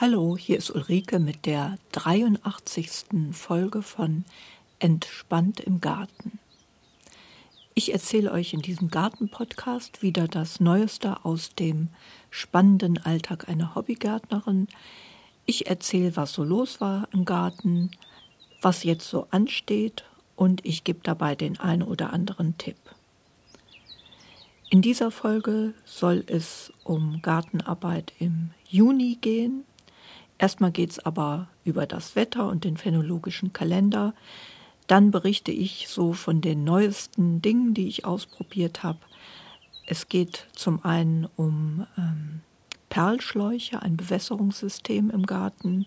Hallo, hier ist Ulrike mit der 83. Folge von Entspannt im Garten. Ich erzähle euch in diesem Garten-Podcast wieder das Neueste aus dem spannenden Alltag einer Hobbygärtnerin. Ich erzähle, was so los war im Garten, was jetzt so ansteht und ich gebe dabei den einen oder anderen Tipp. In dieser Folge soll es um Gartenarbeit im Juni gehen. Erstmal geht es aber über das Wetter und den phänologischen Kalender. Dann berichte ich so von den neuesten Dingen, die ich ausprobiert habe. Es geht zum einen um ähm, Perlschläuche, ein Bewässerungssystem im Garten.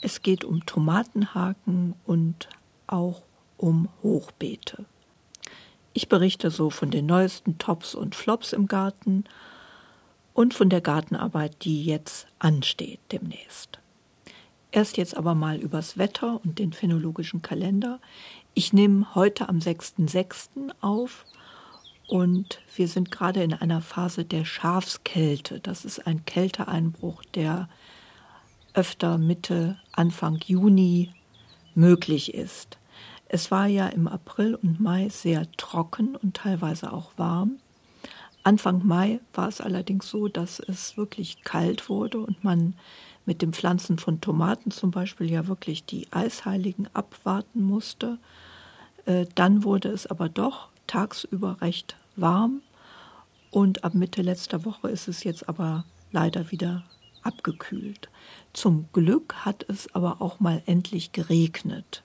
Es geht um Tomatenhaken und auch um Hochbeete. Ich berichte so von den neuesten Tops und Flops im Garten und von der Gartenarbeit, die jetzt ansteht demnächst. Erst jetzt aber mal übers Wetter und den phänologischen Kalender. Ich nehme heute am 6.6. auf und wir sind gerade in einer Phase der Schafskälte. Das ist ein Kälteeinbruch, der öfter Mitte, Anfang Juni möglich ist. Es war ja im April und Mai sehr trocken und teilweise auch warm. Anfang Mai war es allerdings so, dass es wirklich kalt wurde und man mit dem Pflanzen von Tomaten zum Beispiel ja wirklich die Eisheiligen abwarten musste. Äh, dann wurde es aber doch tagsüber recht warm und ab Mitte letzter Woche ist es jetzt aber leider wieder abgekühlt. Zum Glück hat es aber auch mal endlich geregnet.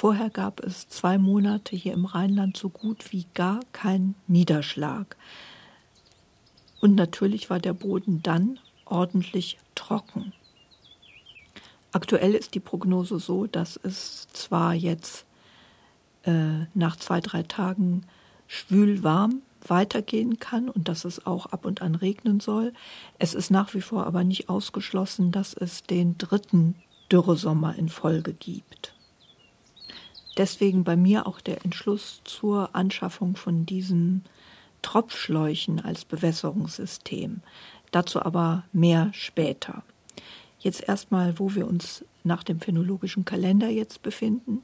Vorher gab es zwei Monate hier im Rheinland so gut wie gar keinen Niederschlag. Und natürlich war der Boden dann ordentlich trocken. Aktuell ist die Prognose so, dass es zwar jetzt äh, nach zwei, drei Tagen schwül warm weitergehen kann und dass es auch ab und an regnen soll. Es ist nach wie vor aber nicht ausgeschlossen, dass es den dritten Dürresommer in Folge gibt. Deswegen bei mir auch der Entschluss zur Anschaffung von diesen Tropfschläuchen als Bewässerungssystem. Dazu aber mehr später. Jetzt erstmal, wo wir uns nach dem phänologischen Kalender jetzt befinden.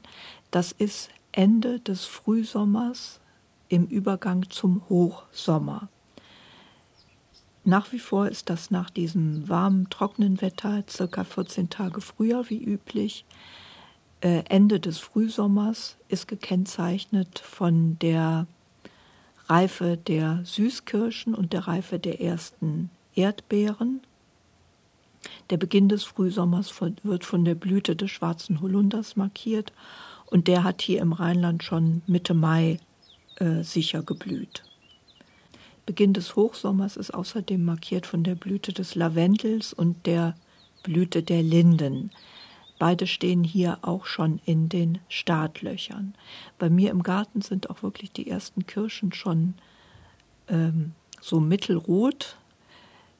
Das ist Ende des Frühsommers im Übergang zum Hochsommer. Nach wie vor ist das nach diesem warmen, trockenen Wetter circa 14 Tage früher wie üblich. Äh, Ende des Frühsommers ist gekennzeichnet von der Reife der Süßkirschen und der Reife der ersten Erdbeeren. Der Beginn des Frühsommers wird von der Blüte des schwarzen Holunders markiert und der hat hier im Rheinland schon Mitte Mai äh, sicher geblüht. Beginn des Hochsommers ist außerdem markiert von der Blüte des Lavendels und der Blüte der Linden. Beide stehen hier auch schon in den Startlöchern. Bei mir im Garten sind auch wirklich die ersten Kirschen schon ähm, so mittelrot,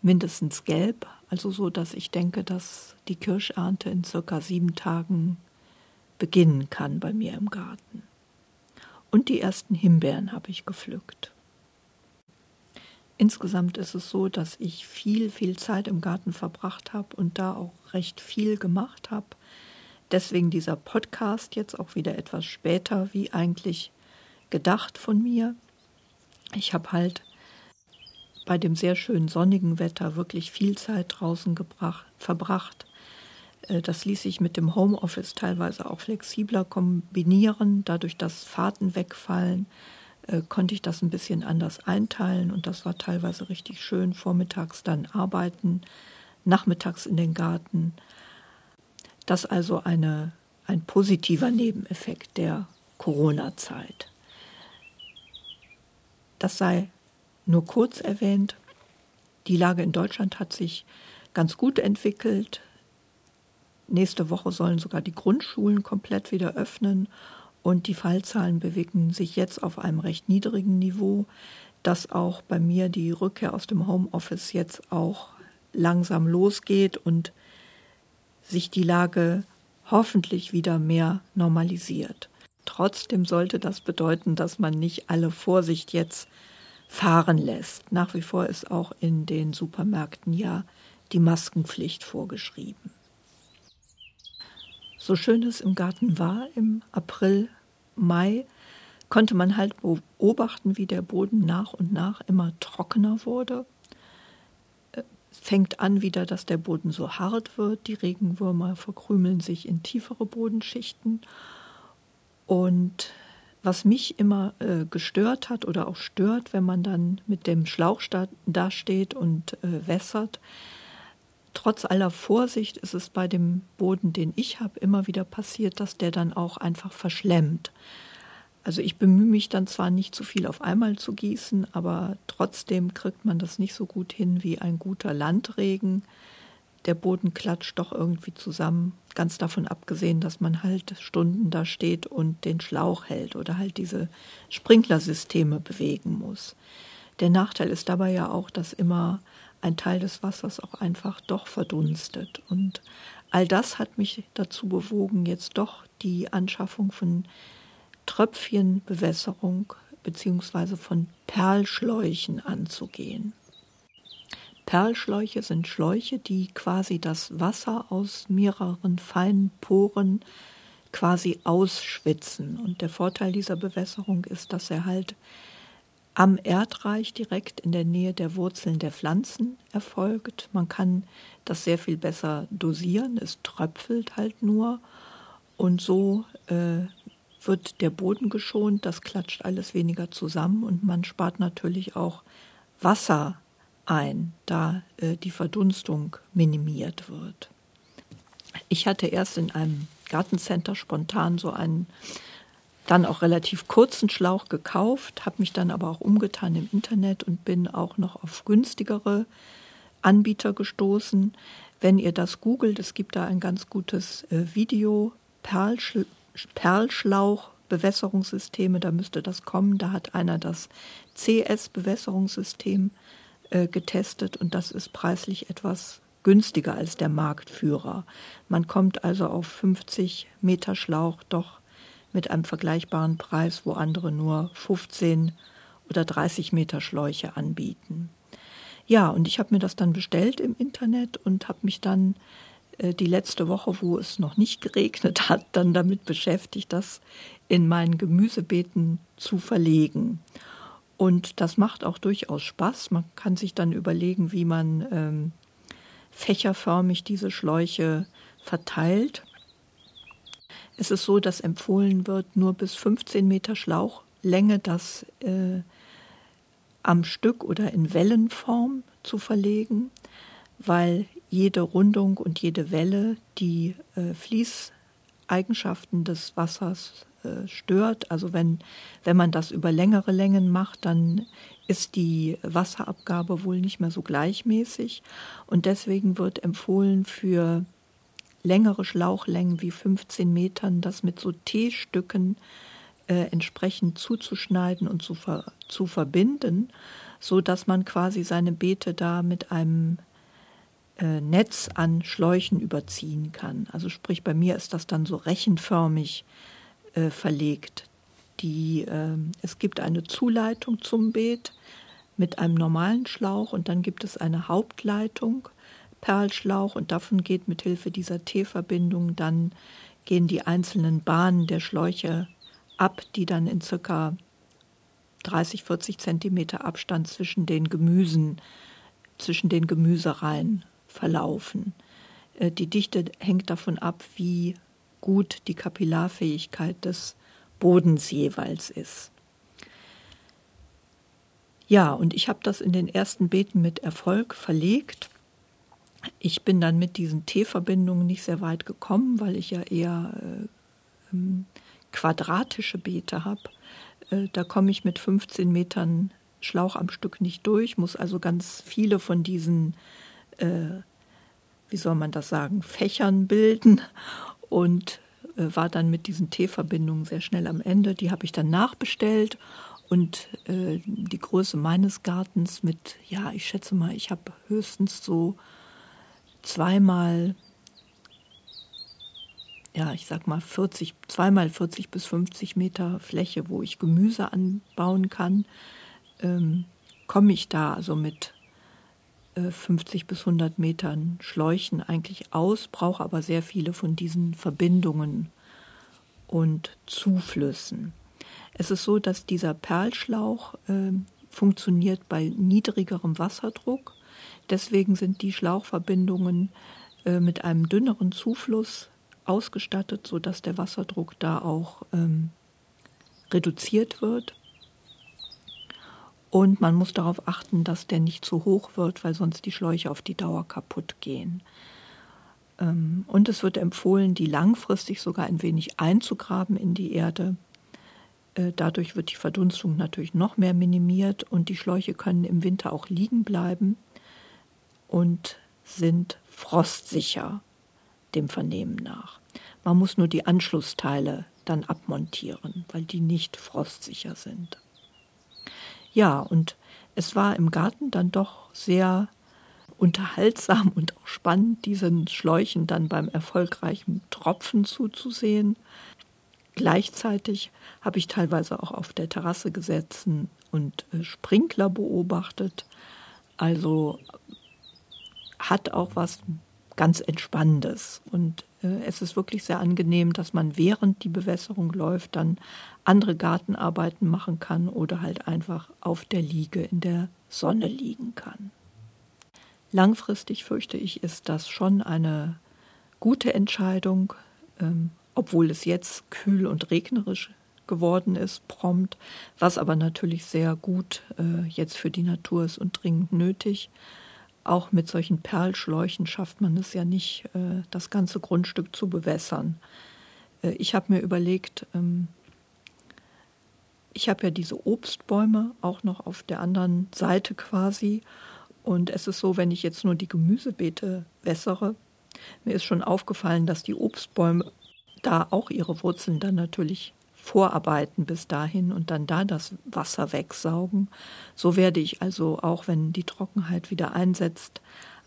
mindestens gelb, also so, dass ich denke, dass die Kirschernte in circa sieben Tagen beginnen kann bei mir im Garten. Und die ersten Himbeeren habe ich gepflückt. Insgesamt ist es so, dass ich viel, viel Zeit im Garten verbracht habe und da auch recht viel gemacht habe. Deswegen dieser Podcast jetzt auch wieder etwas später, wie eigentlich gedacht von mir. Ich habe halt bei dem sehr schönen sonnigen Wetter wirklich viel Zeit draußen gebracht, verbracht. Äh, das ließ sich mit dem Homeoffice teilweise auch flexibler kombinieren, dadurch, dass Fahrten wegfallen äh, konnte ich das ein bisschen anders einteilen und das war teilweise richtig schön. Vormittags dann arbeiten, nachmittags in den Garten. Das also eine, ein positiver Nebeneffekt der Corona-Zeit. Das sei nur kurz erwähnt. Die Lage in Deutschland hat sich ganz gut entwickelt. Nächste Woche sollen sogar die Grundschulen komplett wieder öffnen und die Fallzahlen bewegen sich jetzt auf einem recht niedrigen Niveau, dass auch bei mir die Rückkehr aus dem Homeoffice jetzt auch langsam losgeht und sich die Lage hoffentlich wieder mehr normalisiert. Trotzdem sollte das bedeuten, dass man nicht alle Vorsicht jetzt fahren lässt. Nach wie vor ist auch in den Supermärkten ja die Maskenpflicht vorgeschrieben. So schön es im Garten war im April, Mai, konnte man halt beobachten, wie der Boden nach und nach immer trockener wurde. Fängt an wieder, dass der Boden so hart wird. Die Regenwürmer verkrümeln sich in tiefere Bodenschichten. Und was mich immer äh, gestört hat oder auch stört, wenn man dann mit dem Schlauch da steht und äh, wässert, trotz aller Vorsicht ist es bei dem Boden, den ich habe, immer wieder passiert, dass der dann auch einfach verschlemmt. Also ich bemühe mich dann zwar nicht zu viel auf einmal zu gießen, aber trotzdem kriegt man das nicht so gut hin wie ein guter Landregen. Der Boden klatscht doch irgendwie zusammen, ganz davon abgesehen, dass man halt Stunden da steht und den Schlauch hält oder halt diese Sprinklersysteme bewegen muss. Der Nachteil ist dabei ja auch, dass immer ein Teil des Wassers auch einfach doch verdunstet. Und all das hat mich dazu bewogen, jetzt doch die Anschaffung von Tröpfchenbewässerung bzw. von Perlschläuchen anzugehen. Perlschläuche sind Schläuche, die quasi das Wasser aus mehreren feinen Poren quasi ausschwitzen. Und der Vorteil dieser Bewässerung ist, dass er halt am Erdreich direkt in der Nähe der Wurzeln der Pflanzen erfolgt. Man kann das sehr viel besser dosieren, es tröpfelt halt nur und so äh, wird der Boden geschont, das klatscht alles weniger zusammen und man spart natürlich auch Wasser ein, da äh, die Verdunstung minimiert wird. Ich hatte erst in einem Gartencenter spontan so einen dann auch relativ kurzen Schlauch gekauft, habe mich dann aber auch umgetan im Internet und bin auch noch auf günstigere Anbieter gestoßen. Wenn ihr das googelt, es gibt da ein ganz gutes äh, Video, Perlsch Perlschlauch Bewässerungssysteme, da müsste das kommen. Da hat einer das CS-Bewässerungssystem äh, getestet und das ist preislich etwas günstiger als der Marktführer. Man kommt also auf 50 Meter Schlauch doch mit einem vergleichbaren Preis, wo andere nur 15 oder 30 Meter Schläuche anbieten. Ja, und ich habe mir das dann bestellt im Internet und habe mich dann die letzte Woche, wo es noch nicht geregnet hat, dann damit beschäftigt, das in meinen Gemüsebeeten zu verlegen. Und das macht auch durchaus Spaß. Man kann sich dann überlegen, wie man ähm, fächerförmig diese Schläuche verteilt. Es ist so, dass empfohlen wird, nur bis 15 Meter Schlauchlänge das äh, am Stück oder in Wellenform zu verlegen, weil jede Rundung und jede Welle die äh, Fließeigenschaften des Wassers äh, stört. Also wenn, wenn man das über längere Längen macht, dann ist die Wasserabgabe wohl nicht mehr so gleichmäßig. Und deswegen wird empfohlen für längere Schlauchlängen wie 15 Metern, das mit so T-Stücken äh, entsprechend zuzuschneiden und zu, ver zu verbinden, so dass man quasi seine Beete da mit einem Netz an Schläuchen überziehen kann. Also sprich, bei mir ist das dann so rechenförmig äh, verlegt. Die, äh, es gibt eine Zuleitung zum Beet mit einem normalen Schlauch und dann gibt es eine Hauptleitung Perlschlauch und davon geht mit Hilfe dieser T-Verbindung dann gehen die einzelnen Bahnen der Schläuche ab, die dann in circa 30, 40 Zentimeter Abstand zwischen den Gemüsen, zwischen den Gemüsereihen verlaufen. Äh, die Dichte hängt davon ab, wie gut die Kapillarfähigkeit des Bodens jeweils ist. Ja, und ich habe das in den ersten Beeten mit Erfolg verlegt. Ich bin dann mit diesen T-Verbindungen nicht sehr weit gekommen, weil ich ja eher äh, ähm, quadratische Beete habe. Äh, da komme ich mit 15 Metern Schlauch am Stück nicht durch, muss also ganz viele von diesen, äh, wie soll man das sagen, Fächern bilden und äh, war dann mit diesen T-Verbindungen sehr schnell am Ende. Die habe ich dann nachbestellt und äh, die Größe meines Gartens mit, ja, ich schätze mal, ich habe höchstens so zweimal, ja, ich sag mal 40, zweimal 40 bis 50 Meter Fläche, wo ich Gemüse anbauen kann, ähm, komme ich da also mit 50 bis 100 Metern Schläuchen eigentlich aus, brauche aber sehr viele von diesen Verbindungen und Zuflüssen. Es ist so, dass dieser Perlschlauch äh, funktioniert bei niedrigerem Wasserdruck. Deswegen sind die Schlauchverbindungen äh, mit einem dünneren Zufluss ausgestattet, sodass der Wasserdruck da auch ähm, reduziert wird. Und man muss darauf achten, dass der nicht zu hoch wird, weil sonst die Schläuche auf die Dauer kaputt gehen. Ähm, und es wird empfohlen, die langfristig sogar ein wenig einzugraben in die Erde. Äh, dadurch wird die Verdunstung natürlich noch mehr minimiert und die Schläuche können im Winter auch liegen bleiben und sind frostsicher, dem Vernehmen nach. Man muss nur die Anschlussteile dann abmontieren, weil die nicht frostsicher sind. Ja, und es war im Garten dann doch sehr unterhaltsam und auch spannend, diesen Schläuchen dann beim erfolgreichen Tropfen zuzusehen. Gleichzeitig habe ich teilweise auch auf der Terrasse gesessen und äh, Sprinkler beobachtet. Also hat auch was ganz Entspannendes. Und es ist wirklich sehr angenehm, dass man während die Bewässerung läuft, dann andere Gartenarbeiten machen kann oder halt einfach auf der Liege in der Sonne liegen kann. Langfristig fürchte ich, ist das schon eine gute Entscheidung, ähm, obwohl es jetzt kühl und regnerisch geworden ist, prompt, was aber natürlich sehr gut äh, jetzt für die Natur ist und dringend nötig. Auch mit solchen Perlschläuchen schafft man es ja nicht, äh, das ganze Grundstück zu bewässern. Äh, ich habe mir überlegt, ähm, ich habe ja diese Obstbäume auch noch auf der anderen Seite quasi. Und es ist so, wenn ich jetzt nur die Gemüsebeete wässere, mir ist schon aufgefallen, dass die Obstbäume da auch ihre Wurzeln dann natürlich vorarbeiten bis dahin und dann da das Wasser wegsaugen. So werde ich also auch, wenn die Trockenheit wieder einsetzt,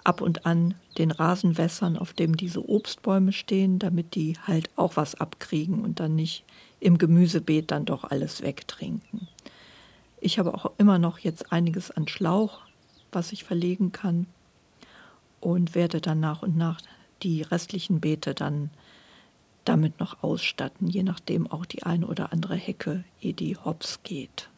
ab und an den Rasen wässern, auf dem diese Obstbäume stehen, damit die halt auch was abkriegen und dann nicht im Gemüsebeet dann doch alles wegtrinken. Ich habe auch immer noch jetzt einiges an Schlauch, was ich verlegen kann und werde dann nach und nach die restlichen Beete dann damit noch ausstatten, je nachdem auch die eine oder andere Hecke, ehe die hops geht.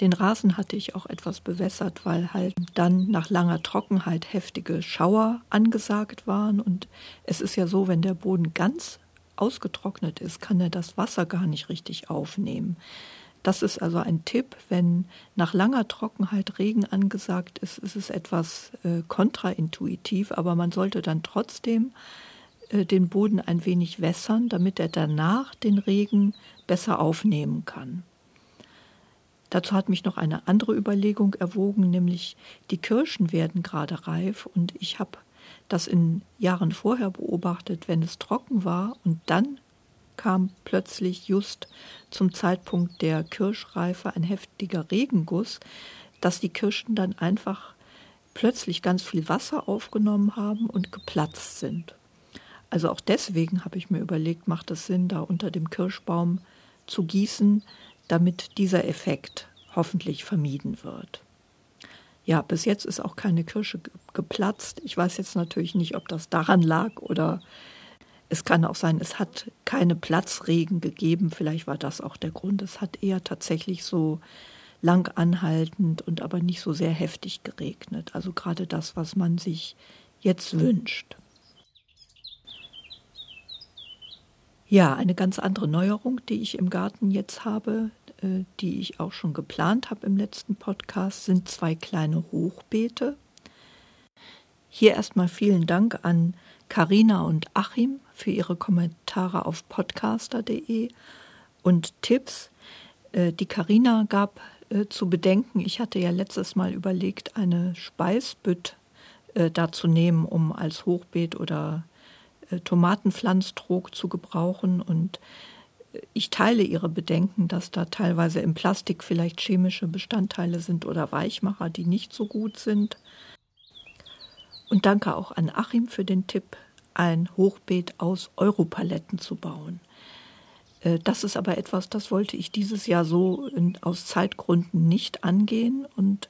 Den Rasen hatte ich auch etwas bewässert, weil halt dann nach langer Trockenheit heftige Schauer angesagt waren. Und es ist ja so, wenn der Boden ganz ausgetrocknet ist, kann er das Wasser gar nicht richtig aufnehmen. Das ist also ein Tipp, wenn nach langer Trockenheit Regen angesagt ist, ist es etwas äh, kontraintuitiv, aber man sollte dann trotzdem den Boden ein wenig wässern, damit er danach den Regen besser aufnehmen kann. Dazu hat mich noch eine andere Überlegung erwogen, nämlich die Kirschen werden gerade reif und ich habe das in Jahren vorher beobachtet, wenn es trocken war und dann kam plötzlich just zum Zeitpunkt der Kirschreife ein heftiger Regenguss, dass die Kirschen dann einfach plötzlich ganz viel Wasser aufgenommen haben und geplatzt sind. Also auch deswegen habe ich mir überlegt, macht es Sinn, da unter dem Kirschbaum zu gießen, damit dieser Effekt hoffentlich vermieden wird. Ja, bis jetzt ist auch keine Kirsche geplatzt. Ich weiß jetzt natürlich nicht, ob das daran lag oder es kann auch sein, es hat keine Platzregen gegeben. Vielleicht war das auch der Grund. Es hat eher tatsächlich so lang anhaltend und aber nicht so sehr heftig geregnet. Also gerade das, was man sich jetzt wünscht. Ja, eine ganz andere Neuerung, die ich im Garten jetzt habe, äh, die ich auch schon geplant habe im letzten Podcast, sind zwei kleine Hochbeete. Hier erstmal vielen Dank an Karina und Achim für ihre Kommentare auf podcaster.de und Tipps. Äh, die Karina gab äh, zu bedenken, ich hatte ja letztes Mal überlegt, eine Speisbütt da zu nehmen, um als Hochbeet oder äh, Tomatenpflanztrog zu gebrauchen. Und äh, ich teile ihre Bedenken, dass da teilweise im Plastik vielleicht chemische Bestandteile sind oder Weichmacher, die nicht so gut sind. Und danke auch an Achim für den Tipp, ein Hochbeet aus Europaletten zu bauen. Äh, das ist aber etwas, das wollte ich dieses Jahr so aus Zeitgründen nicht angehen und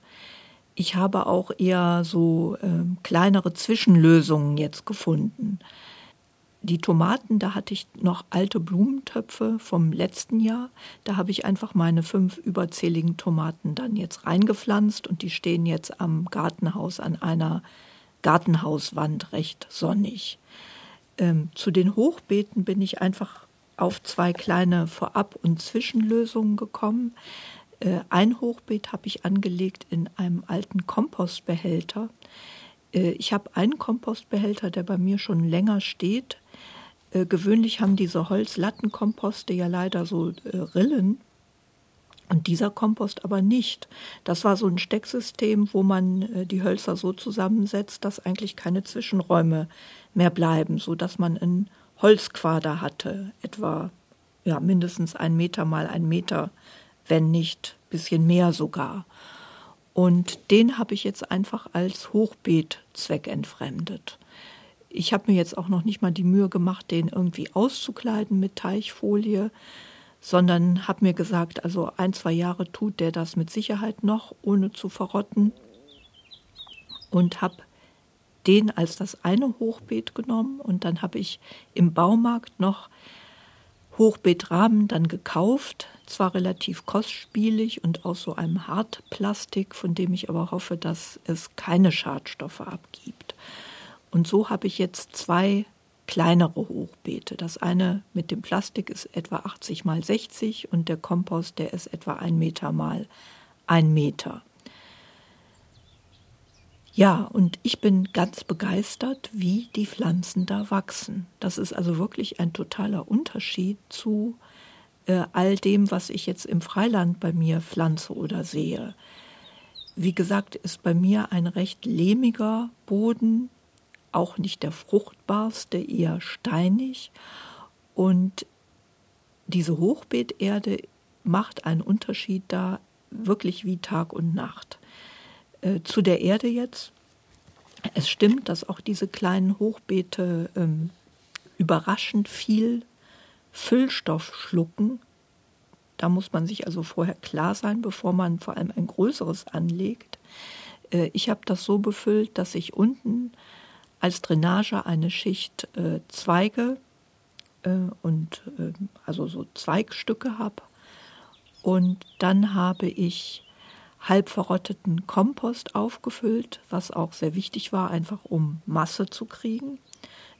ich habe auch eher so äh, kleinere Zwischenlösungen jetzt gefunden. Die Tomaten, da hatte ich noch alte Blumentöpfe vom letzten Jahr. Da habe ich einfach meine fünf überzähligen Tomaten dann jetzt reingepflanzt und die stehen jetzt am Gartenhaus an einer Gartenhauswand recht sonnig. Ähm, zu den Hochbeeten bin ich einfach auf zwei kleine Vorab- und Zwischenlösungen gekommen. Äh, ein Hochbeet habe ich angelegt in einem alten Kompostbehälter. Äh, ich habe einen Kompostbehälter, der bei mir schon länger steht. Äh, gewöhnlich haben diese Holzlattenkomposte ja leider so Rillen. Und dieser Kompost aber nicht. Das war so ein Stecksystem, wo man die Hölzer so zusammensetzt, dass eigentlich keine Zwischenräume mehr bleiben, sodass man einen Holzquader hatte, etwa ja, mindestens ein Meter mal ein Meter wenn nicht ein bisschen mehr sogar. Und den habe ich jetzt einfach als Hochbeet zweckentfremdet. Ich habe mir jetzt auch noch nicht mal die Mühe gemacht, den irgendwie auszukleiden mit Teichfolie, sondern habe mir gesagt, also ein, zwei Jahre tut der das mit Sicherheit noch, ohne zu verrotten. Und habe den als das eine Hochbeet genommen und dann habe ich im Baumarkt noch Hochbeetrahmen dann gekauft, zwar relativ kostspielig und aus so einem Hartplastik, von dem ich aber hoffe, dass es keine Schadstoffe abgibt. Und so habe ich jetzt zwei kleinere Hochbeete. Das eine mit dem Plastik ist etwa 80 mal 60 und der Kompost, der ist etwa ein Meter mal ein Meter. Ja, und ich bin ganz begeistert, wie die Pflanzen da wachsen. Das ist also wirklich ein totaler Unterschied zu äh, all dem, was ich jetzt im Freiland bei mir pflanze oder sehe. Wie gesagt, ist bei mir ein recht lehmiger Boden, auch nicht der fruchtbarste, eher steinig. Und diese Hochbeeterde macht einen Unterschied da wirklich wie Tag und Nacht. Äh, zu der Erde jetzt. Es stimmt, dass auch diese kleinen Hochbeete ähm, überraschend viel Füllstoff schlucken. Da muss man sich also vorher klar sein, bevor man vor allem ein größeres anlegt. Äh, ich habe das so befüllt, dass ich unten als Drainage eine Schicht äh, Zweige äh, und äh, also so Zweigstücke habe. Und dann habe ich halb verrotteten Kompost aufgefüllt, was auch sehr wichtig war, einfach um Masse zu kriegen.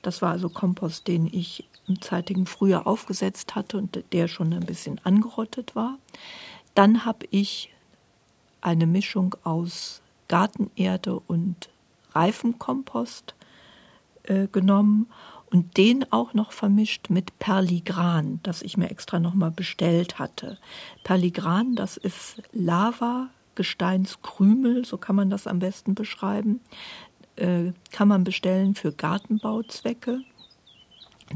Das war also Kompost, den ich im zeitigen Frühjahr aufgesetzt hatte und der schon ein bisschen angerottet war. Dann habe ich eine Mischung aus Gartenerde und Reifenkompost äh, genommen und den auch noch vermischt mit Perligran, das ich mir extra nochmal bestellt hatte. Perligran, das ist Lava, Gesteinskrümel, so kann man das am besten beschreiben, äh, kann man bestellen für Gartenbauzwecke.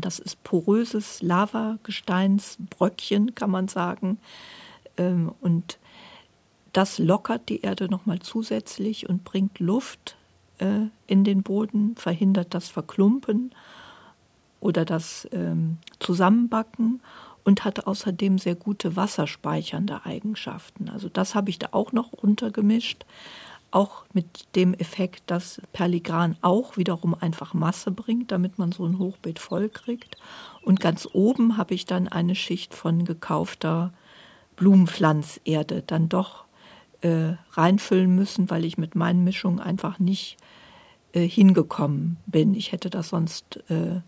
Das ist poröses Lavagesteinsbröckchen, kann man sagen. Ähm, und das lockert die Erde nochmal zusätzlich und bringt Luft äh, in den Boden, verhindert das Verklumpen oder das ähm, Zusammenbacken und hat außerdem sehr gute wasserspeichernde Eigenschaften. Also das habe ich da auch noch untergemischt, auch mit dem Effekt, dass Perligran auch wiederum einfach Masse bringt, damit man so ein Hochbeet voll kriegt. Und ganz oben habe ich dann eine Schicht von gekaufter Blumenpflanzerde dann doch äh, reinfüllen müssen, weil ich mit meinen Mischungen einfach nicht äh, hingekommen bin. Ich hätte das sonst äh,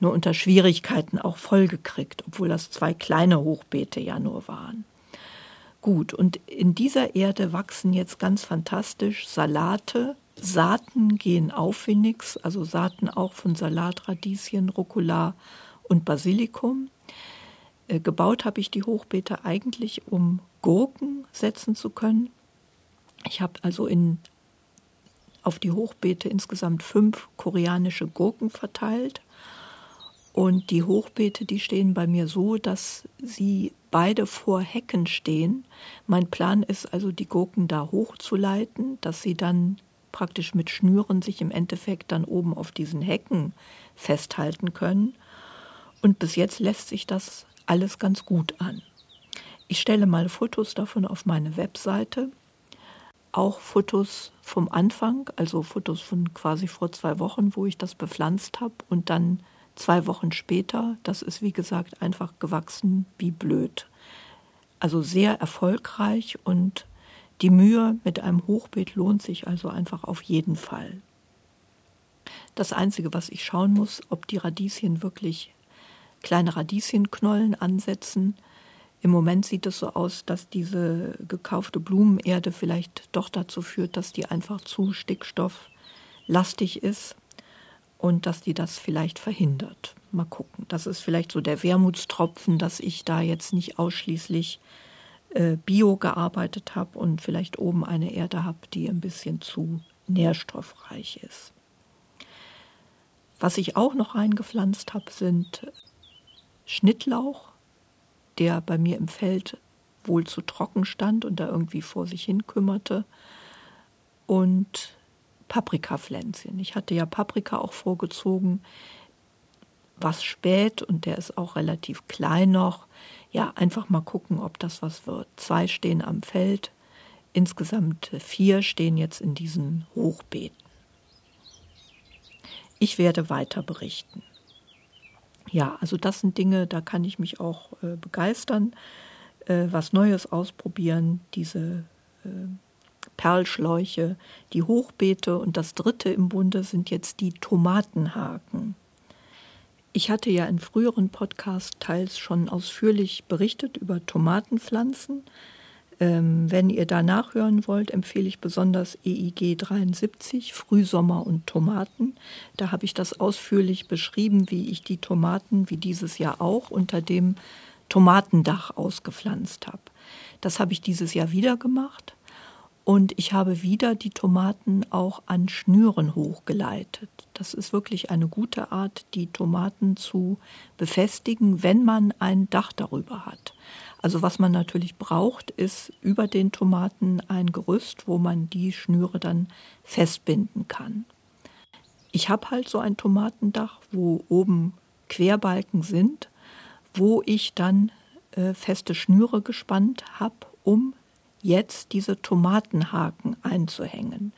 nur unter Schwierigkeiten auch vollgekriegt, obwohl das zwei kleine Hochbeete ja nur waren. Gut, und in dieser Erde wachsen jetzt ganz fantastisch Salate. Saaten gehen auf wie nix, also Saaten auch von Salat, Radieschen, Rucola und Basilikum. Äh, gebaut habe ich die Hochbeete eigentlich, um Gurken setzen zu können. Ich habe also in, auf die Hochbeete insgesamt fünf koreanische Gurken verteilt und die Hochbeete, die stehen bei mir so, dass sie beide vor Hecken stehen. Mein Plan ist also, die Gurken da hochzuleiten, dass sie dann praktisch mit Schnüren sich im Endeffekt dann oben auf diesen Hecken festhalten können. Und bis jetzt lässt sich das alles ganz gut an. Ich stelle mal Fotos davon auf meine Webseite. auch Fotos vom Anfang, also Fotos von quasi vor zwei Wochen, wo ich das bepflanzt habe und dann zwei Wochen später, das ist wie gesagt einfach gewachsen wie blöd. Also sehr erfolgreich und die Mühe mit einem Hochbeet lohnt sich also einfach auf jeden Fall. Das Einzige, was ich schauen muss, ob die Radieschen wirklich kleine Radieschenknollen ansetzen. Im Moment sieht es so aus, dass diese gekaufte Blumenerde vielleicht doch dazu führt, dass die einfach zu stickstofflastig ist und dass die das vielleicht verhindert. Mal gucken. Das ist vielleicht so der Wermutstropfen, dass ich da jetzt nicht ausschließlich äh, bio gearbeitet habe und vielleicht oben eine Erde habe, die ein bisschen zu nährstoffreich ist. Was ich auch noch reingepflanzt habe, sind Schnittlauch, der bei mir im Feld wohl zu trocken stand und da irgendwie vor sich hin kümmerte. Und Paprikapflänzchen. Ich hatte ja Paprika auch vorgezogen, was spät und der ist auch relativ klein noch. Ja, einfach mal gucken, ob das was wird. Zwei stehen am Feld, insgesamt vier stehen jetzt in diesen Hochbeeten. Ich werde weiter berichten. Ja, also das sind Dinge, da kann ich mich auch äh, begeistern, äh, was Neues ausprobieren, diese äh, Perlschläuche, die Hochbeete und das dritte im Bunde sind jetzt die Tomatenhaken. Ich hatte ja in früheren Podcasts teils schon ausführlich berichtet über Tomatenpflanzen. Ähm, wenn ihr da nachhören wollt, empfehle ich besonders EIG 73, Frühsommer und Tomaten. Da habe ich das ausführlich beschrieben, wie ich die Tomaten, wie dieses Jahr auch, unter dem Tomatendach ausgepflanzt habe. Das habe ich dieses Jahr wieder gemacht. Und ich habe wieder die Tomaten auch an Schnüren hochgeleitet. Das ist wirklich eine gute Art, die Tomaten zu befestigen, wenn man ein Dach darüber hat. Also was man natürlich braucht, ist über den Tomaten ein Gerüst, wo man die Schnüre dann festbinden kann. Ich habe halt so ein Tomatendach, wo oben Querbalken sind, wo ich dann äh, feste Schnüre gespannt habe, um jetzt diese Tomatenhaken einzuhängen.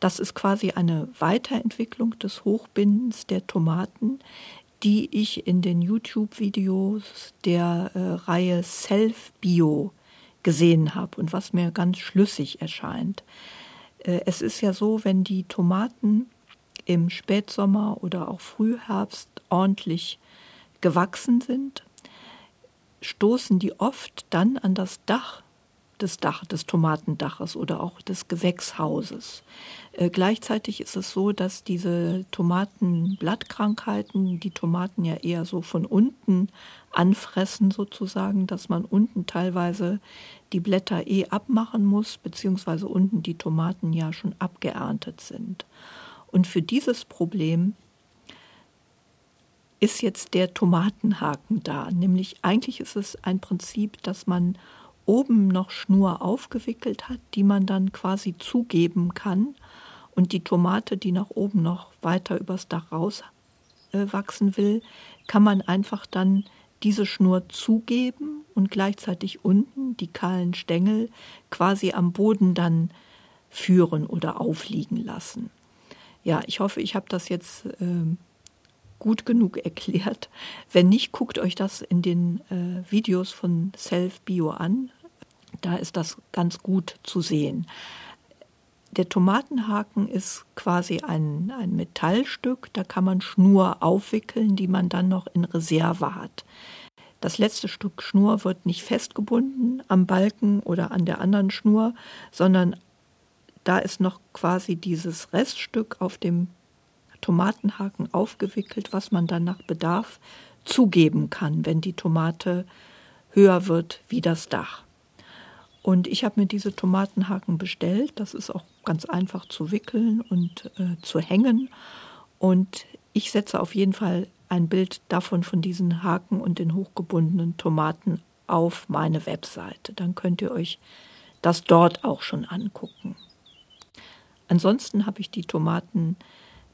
Das ist quasi eine Weiterentwicklung des Hochbindens der Tomaten, die ich in den YouTube-Videos der äh, Reihe Self-Bio gesehen habe und was mir ganz schlüssig erscheint. Äh, es ist ja so, wenn die Tomaten im Spätsommer oder auch Frühherbst ordentlich gewachsen sind, stoßen die oft dann an das Dach des Dach, des Tomatendaches oder auch des Gewächshauses. Äh, gleichzeitig ist es so, dass diese Tomatenblattkrankheiten die Tomaten ja eher so von unten anfressen sozusagen, dass man unten teilweise die Blätter eh abmachen muss, beziehungsweise unten die Tomaten ja schon abgeerntet sind. Und für dieses Problem ist jetzt der Tomatenhaken da. Nämlich eigentlich ist es ein Prinzip, dass man oben noch Schnur aufgewickelt hat, die man dann quasi zugeben kann. Und die Tomate, die nach oben noch weiter übers Dach rauswachsen äh, will, kann man einfach dann diese Schnur zugeben und gleichzeitig unten die kahlen Stängel quasi am Boden dann führen oder aufliegen lassen. Ja, ich hoffe, ich habe das jetzt äh, gut genug erklärt. Wenn nicht, guckt euch das in den äh, Videos von Self Bio an. Da ist das ganz gut zu sehen. Der Tomatenhaken ist quasi ein, ein Metallstück, da kann man Schnur aufwickeln, die man dann noch in Reserve hat. Das letzte Stück Schnur wird nicht festgebunden am Balken oder an der anderen Schnur, sondern da ist noch quasi dieses Reststück auf dem Tomatenhaken aufgewickelt, was man dann nach Bedarf zugeben kann, wenn die Tomate höher wird wie das Dach. Und ich habe mir diese Tomatenhaken bestellt. Das ist auch ganz einfach zu wickeln und äh, zu hängen. Und ich setze auf jeden Fall ein Bild davon von diesen Haken und den hochgebundenen Tomaten auf meine Webseite. Dann könnt ihr euch das dort auch schon angucken. Ansonsten habe ich die Tomaten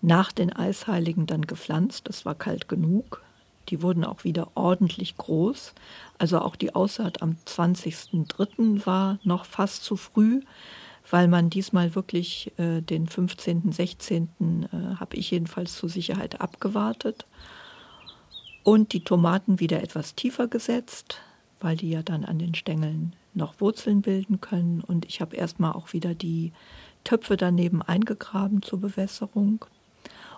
nach den Eisheiligen dann gepflanzt. Es war kalt genug. Die wurden auch wieder ordentlich groß. Also auch die Aussaat am 20.03. war noch fast zu früh. weil man diesmal wirklich äh, den 15., 16. Äh, habe ich jedenfalls zur Sicherheit abgewartet und die Tomaten wieder etwas tiefer gesetzt, weil die ja dann an den Stängeln noch Wurzeln bilden können. Und ich habe erstmal auch wieder die Töpfe daneben eingegraben zur Bewässerung.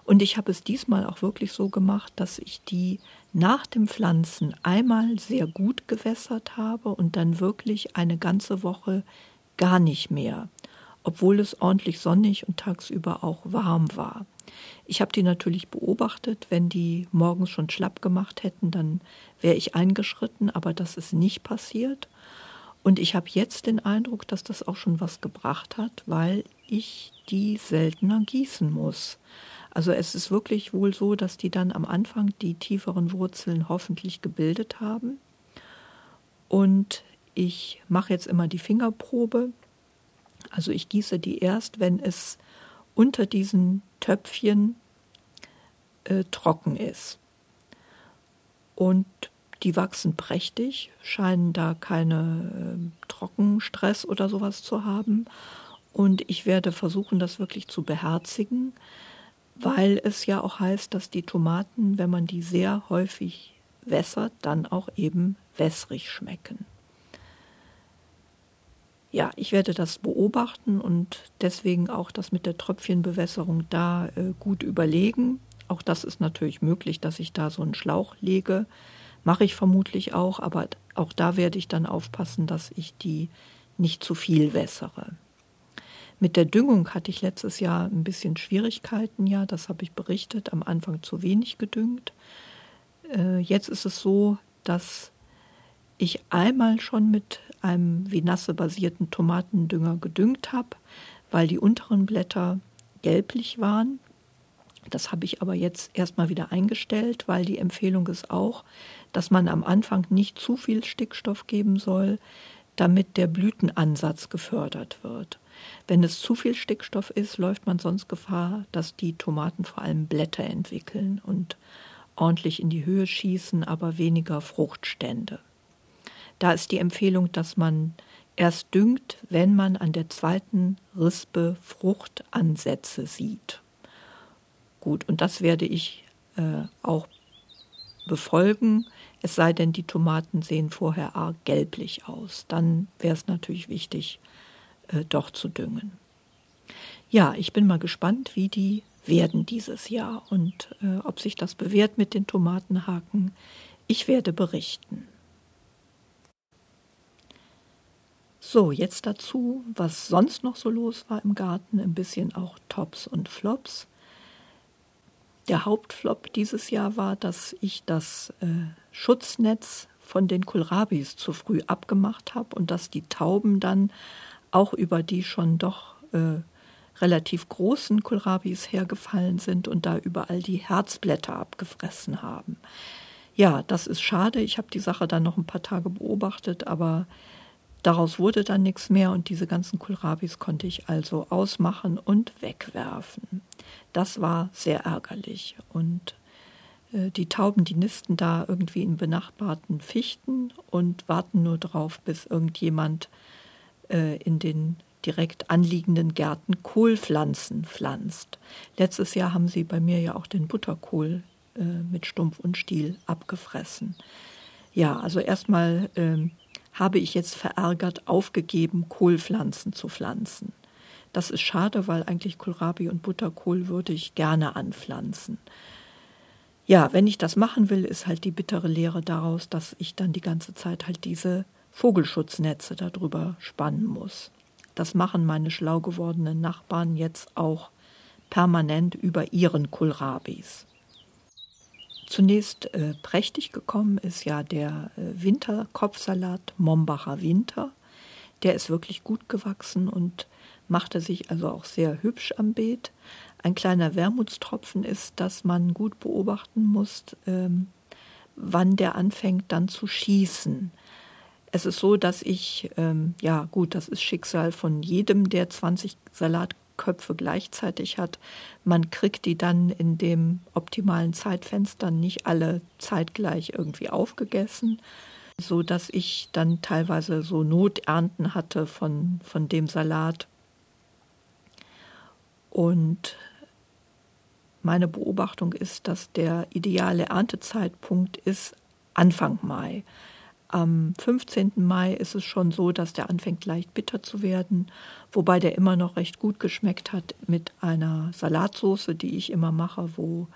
Und ich habe es diesmal auch wirklich so gemacht, dass ich die nach dem Pflanzen einmal sehr gut gewässert habe und dann wirklich eine ganze Woche gar nicht mehr, obwohl es ordentlich sonnig und tagsüber auch warm war. Ich habe die natürlich beobachtet. Wenn die morgens schon schlapp gemacht hätten, dann wäre ich eingeschritten, aber das ist nicht passiert. Und ich habe jetzt den Eindruck, dass das auch schon was gebracht hat, weil ich die seltener gießen muss. Also es ist wirklich wohl so, dass die dann am Anfang die tieferen Wurzeln hoffentlich gebildet haben. Und ich mache jetzt immer die Fingerprobe. Also ich gieße die erst, wenn es unter diesen Töpfchen äh, trocken ist. Und die wachsen prächtig, scheinen da keine äh, Trockenstress oder sowas zu haben. Und ich werde versuchen, das wirklich zu beherzigen, weil es ja auch heißt, dass die Tomaten, wenn man die sehr häufig wässert, dann auch eben wässrig schmecken. Ja, ich werde das beobachten und deswegen auch das mit der Tröpfchenbewässerung da äh, gut überlegen. Auch das ist natürlich möglich, dass ich da so einen Schlauch lege. Mache ich vermutlich auch, aber auch da werde ich dann aufpassen, dass ich die nicht zu viel wässere. Mit der Düngung hatte ich letztes Jahr ein bisschen Schwierigkeiten, ja, das habe ich berichtet, am Anfang zu wenig gedüngt. Äh, jetzt ist es so, dass ich einmal schon mit einem Vinasse-basierten Tomatendünger gedüngt habe, weil die unteren Blätter gelblich waren. Das habe ich aber jetzt erstmal wieder eingestellt, weil die Empfehlung ist auch, dass man am Anfang nicht zu viel Stickstoff geben soll, damit der Blütenansatz gefördert wird. Wenn es zu viel Stickstoff ist, läuft man sonst Gefahr, dass die Tomaten vor allem Blätter entwickeln und ordentlich in die Höhe schießen, aber weniger Fruchtstände. Da ist die Empfehlung, dass man erst düngt, wenn man an der zweiten Rispe Fruchtansätze sieht. Gut, und das werde ich äh, auch befolgen, es sei denn, die Tomaten sehen vorher arg gelblich aus. Dann wäre es natürlich wichtig, äh, doch zu düngen. Ja, ich bin mal gespannt, wie die werden dieses Jahr und äh, ob sich das bewährt mit den Tomatenhaken. Ich werde berichten. So, jetzt dazu, was sonst noch so los war im Garten, ein bisschen auch Tops und Flops. Der Hauptflop dieses Jahr war, dass ich das äh, Schutznetz von den Kohlrabis zu früh abgemacht habe und dass die Tauben dann auch über die schon doch äh, relativ großen Kohlrabis hergefallen sind und da überall die Herzblätter abgefressen haben. Ja, das ist schade. Ich habe die Sache dann noch ein paar Tage beobachtet, aber Daraus wurde dann nichts mehr und diese ganzen Kohlrabis konnte ich also ausmachen und wegwerfen. Das war sehr ärgerlich. Und äh, die Tauben, die nisten da irgendwie in benachbarten Fichten und warten nur darauf, bis irgendjemand äh, in den direkt anliegenden Gärten Kohlpflanzen pflanzt. Letztes Jahr haben sie bei mir ja auch den Butterkohl äh, mit Stumpf und Stiel abgefressen. Ja, also erstmal ähm, habe ich jetzt verärgert aufgegeben, Kohlpflanzen zu pflanzen. Das ist schade, weil eigentlich Kohlrabi und Butterkohl würde ich gerne anpflanzen. Ja, wenn ich das machen will, ist halt die bittere Lehre daraus, dass ich dann die ganze Zeit halt diese Vogelschutznetze darüber spannen muss. Das machen meine schlau gewordenen Nachbarn jetzt auch permanent über ihren Kohlrabis. Zunächst äh, prächtig gekommen ist ja der äh, Winterkopfsalat Mombacher Winter. Der ist wirklich gut gewachsen und machte sich also auch sehr hübsch am Beet. Ein kleiner Wermutstropfen ist, dass man gut beobachten muss, ähm, wann der anfängt dann zu schießen. Es ist so, dass ich, ähm, ja gut, das ist Schicksal von jedem, der 20 Salat Köpfe gleichzeitig hat. Man kriegt die dann in dem optimalen Zeitfenster nicht alle zeitgleich irgendwie aufgegessen, so dass ich dann teilweise so Noternten hatte von, von dem Salat. Und meine Beobachtung ist, dass der ideale Erntezeitpunkt ist Anfang Mai. Am 15. Mai ist es schon so, dass der anfängt leicht bitter zu werden, wobei der immer noch recht gut geschmeckt hat mit einer Salatsauce, die ich immer mache, wo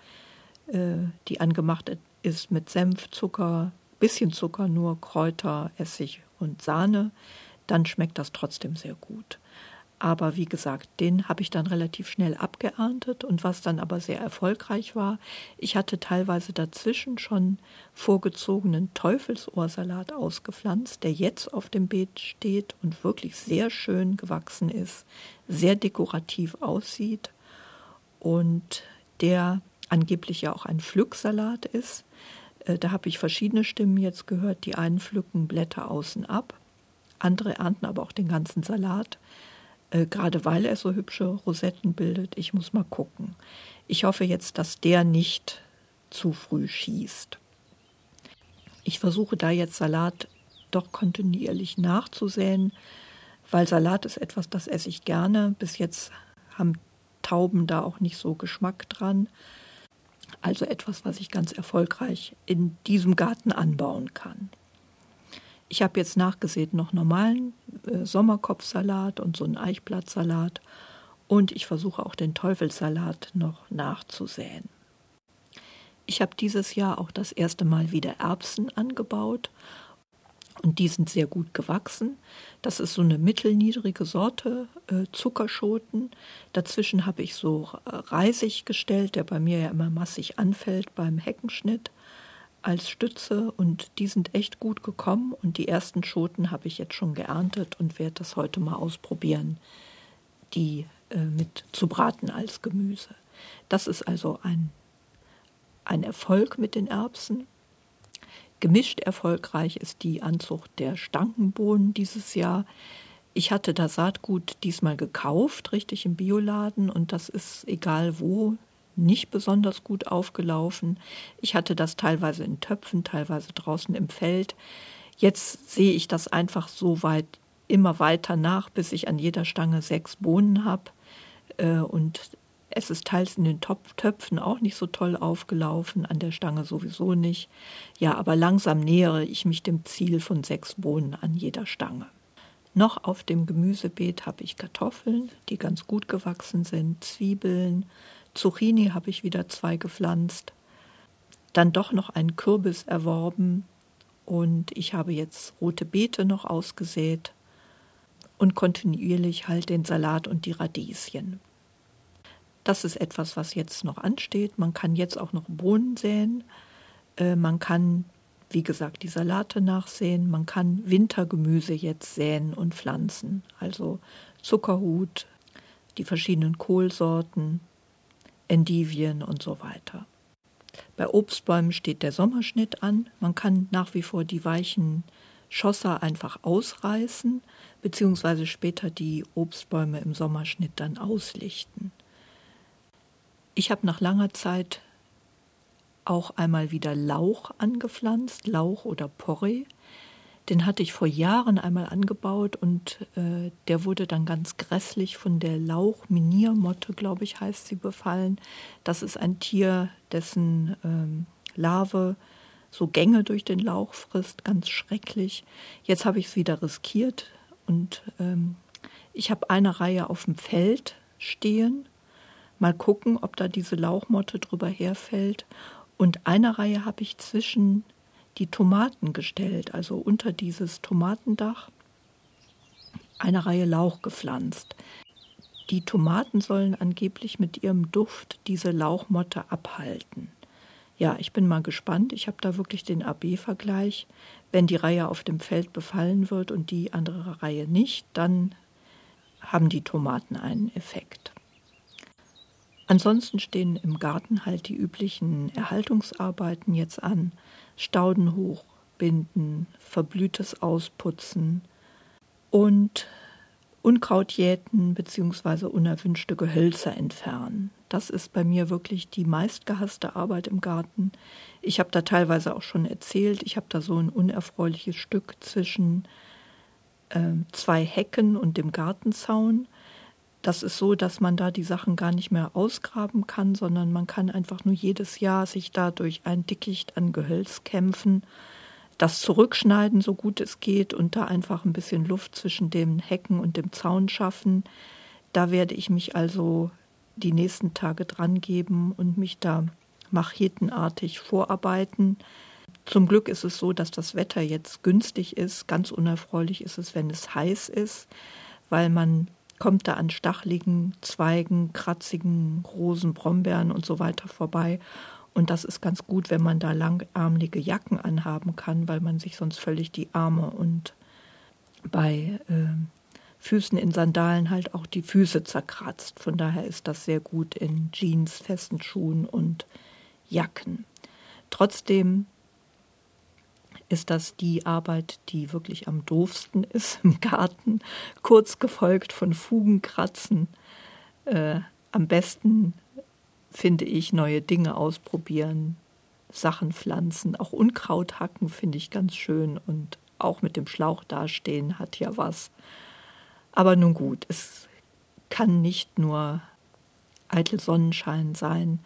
äh, die angemacht ist mit Senf, Zucker, bisschen Zucker, nur Kräuter, Essig und Sahne. Dann schmeckt das trotzdem sehr gut. Aber wie gesagt, den habe ich dann relativ schnell abgeerntet und was dann aber sehr erfolgreich war, ich hatte teilweise dazwischen schon vorgezogenen Teufelsohrsalat ausgepflanzt, der jetzt auf dem Beet steht und wirklich sehr schön gewachsen ist, sehr dekorativ aussieht und der angeblich ja auch ein Pflücksalat ist. Äh, da habe ich verschiedene Stimmen jetzt gehört. Die einen pflücken Blätter außen ab, andere ernten aber auch den ganzen Salat äh, gerade weil er so hübsche Rosetten bildet. Ich muss mal gucken. Ich hoffe jetzt, dass der nicht zu früh schießt. Ich versuche da jetzt Salat doch kontinuierlich nachzusäen, weil Salat ist etwas, das esse ich gerne. Bis jetzt haben Tauben da auch nicht so Geschmack dran. Also etwas, was ich ganz erfolgreich in diesem Garten anbauen kann. Ich habe jetzt nachgesät noch normalen äh, Sommerkopfsalat und so einen Eichblattsalat. Und ich versuche auch den Teufelssalat noch nachzusäen. Ich habe dieses Jahr auch das erste Mal wieder Erbsen angebaut und die sind sehr gut gewachsen. Das ist so eine mittelniedrige Sorte äh, Zuckerschoten. Dazwischen habe ich so äh, Reisig gestellt, der bei mir ja immer massig anfällt beim Heckenschnitt als Stütze und die sind echt gut gekommen und die ersten Schoten habe ich jetzt schon geerntet und werde das heute mal ausprobieren, die äh, mit zu braten als Gemüse. Das ist also ein, ein Erfolg mit den Erbsen. Gemischt erfolgreich ist die Anzucht der Stankenbohnen dieses Jahr. Ich hatte das Saatgut diesmal gekauft, richtig im Bioladen, und das ist egal wo, nicht besonders gut aufgelaufen. Ich hatte das teilweise in Töpfen, teilweise draußen im Feld. Jetzt sehe ich das einfach so weit immer weiter nach, bis ich an jeder Stange sechs Bohnen habe. Äh, und es ist teils in den Töpfen auch nicht so toll aufgelaufen, an der Stange sowieso nicht. Ja, aber langsam nähere ich mich dem Ziel von sechs Bohnen an jeder Stange. Noch auf dem Gemüsebeet habe ich Kartoffeln, die ganz gut gewachsen sind, Zwiebeln, Zucchini habe ich wieder zwei gepflanzt. Dann doch noch einen Kürbis erworben und ich habe jetzt rote Beete noch ausgesät und kontinuierlich halt den Salat und die Radieschen. Das ist etwas, was jetzt noch ansteht. Man kann jetzt auch noch Bohnen säen. Äh, man kann, wie gesagt, die Salate nachsehen. Man kann Wintergemüse jetzt säen und pflanzen. Also Zuckerhut, die verschiedenen Kohlsorten, Endivien und so weiter. Bei Obstbäumen steht der Sommerschnitt an. Man kann nach wie vor die weichen Schlosser einfach ausreißen, beziehungsweise später die Obstbäume im Sommerschnitt dann auslichten. Ich habe nach langer Zeit auch einmal wieder Lauch angepflanzt, Lauch oder Porree. Den hatte ich vor Jahren einmal angebaut und äh, der wurde dann ganz grässlich von der Lauchminiermotte, glaube ich, heißt sie, befallen. Das ist ein Tier, dessen ähm, Larve so Gänge durch den Lauch frisst, ganz schrecklich. Jetzt habe ich es wieder riskiert und ähm, ich habe eine Reihe auf dem Feld stehen. Mal gucken, ob da diese Lauchmotte drüber herfällt. Und eine Reihe habe ich zwischen die Tomaten gestellt, also unter dieses Tomatendach eine Reihe Lauch gepflanzt. Die Tomaten sollen angeblich mit ihrem Duft diese Lauchmotte abhalten. Ja, ich bin mal gespannt. Ich habe da wirklich den AB-Vergleich. Wenn die Reihe auf dem Feld befallen wird und die andere Reihe nicht, dann haben die Tomaten einen Effekt. Ansonsten stehen im Garten halt die üblichen Erhaltungsarbeiten jetzt an. Stauden hochbinden, verblühtes Ausputzen und Unkraut jäten bzw. unerwünschte Gehölzer entfernen. Das ist bei mir wirklich die meistgehasste Arbeit im Garten. Ich habe da teilweise auch schon erzählt, ich habe da so ein unerfreuliches Stück zwischen äh, zwei Hecken und dem Gartenzaun. Das ist so, dass man da die Sachen gar nicht mehr ausgraben kann, sondern man kann einfach nur jedes Jahr sich da durch ein Dickicht an Gehölz kämpfen, das zurückschneiden, so gut es geht, und da einfach ein bisschen Luft zwischen dem Hecken und dem Zaun schaffen. Da werde ich mich also die nächsten Tage dran geben und mich da machetenartig vorarbeiten. Zum Glück ist es so, dass das Wetter jetzt günstig ist. Ganz unerfreulich ist es, wenn es heiß ist, weil man kommt da an stachligen Zweigen, kratzigen Rosen, Brombeeren und so weiter vorbei. Und das ist ganz gut, wenn man da langärmelige Jacken anhaben kann, weil man sich sonst völlig die Arme und bei äh, Füßen in Sandalen halt auch die Füße zerkratzt. Von daher ist das sehr gut in Jeans, festen Schuhen und Jacken. Trotzdem ist das die Arbeit, die wirklich am doofsten ist im Garten, kurz gefolgt von Fugenkratzen. Äh, am besten finde ich neue Dinge ausprobieren, Sachen pflanzen, auch Unkraut hacken finde ich ganz schön und auch mit dem Schlauch dastehen hat ja was. Aber nun gut, es kann nicht nur eitel Sonnenschein sein.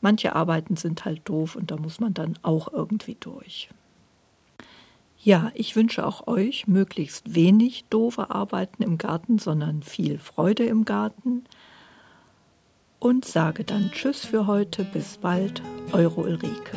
Manche Arbeiten sind halt doof und da muss man dann auch irgendwie durch. Ja, ich wünsche auch euch möglichst wenig doofe Arbeiten im Garten, sondern viel Freude im Garten. Und sage dann Tschüss für heute, bis bald, eure Ulrike.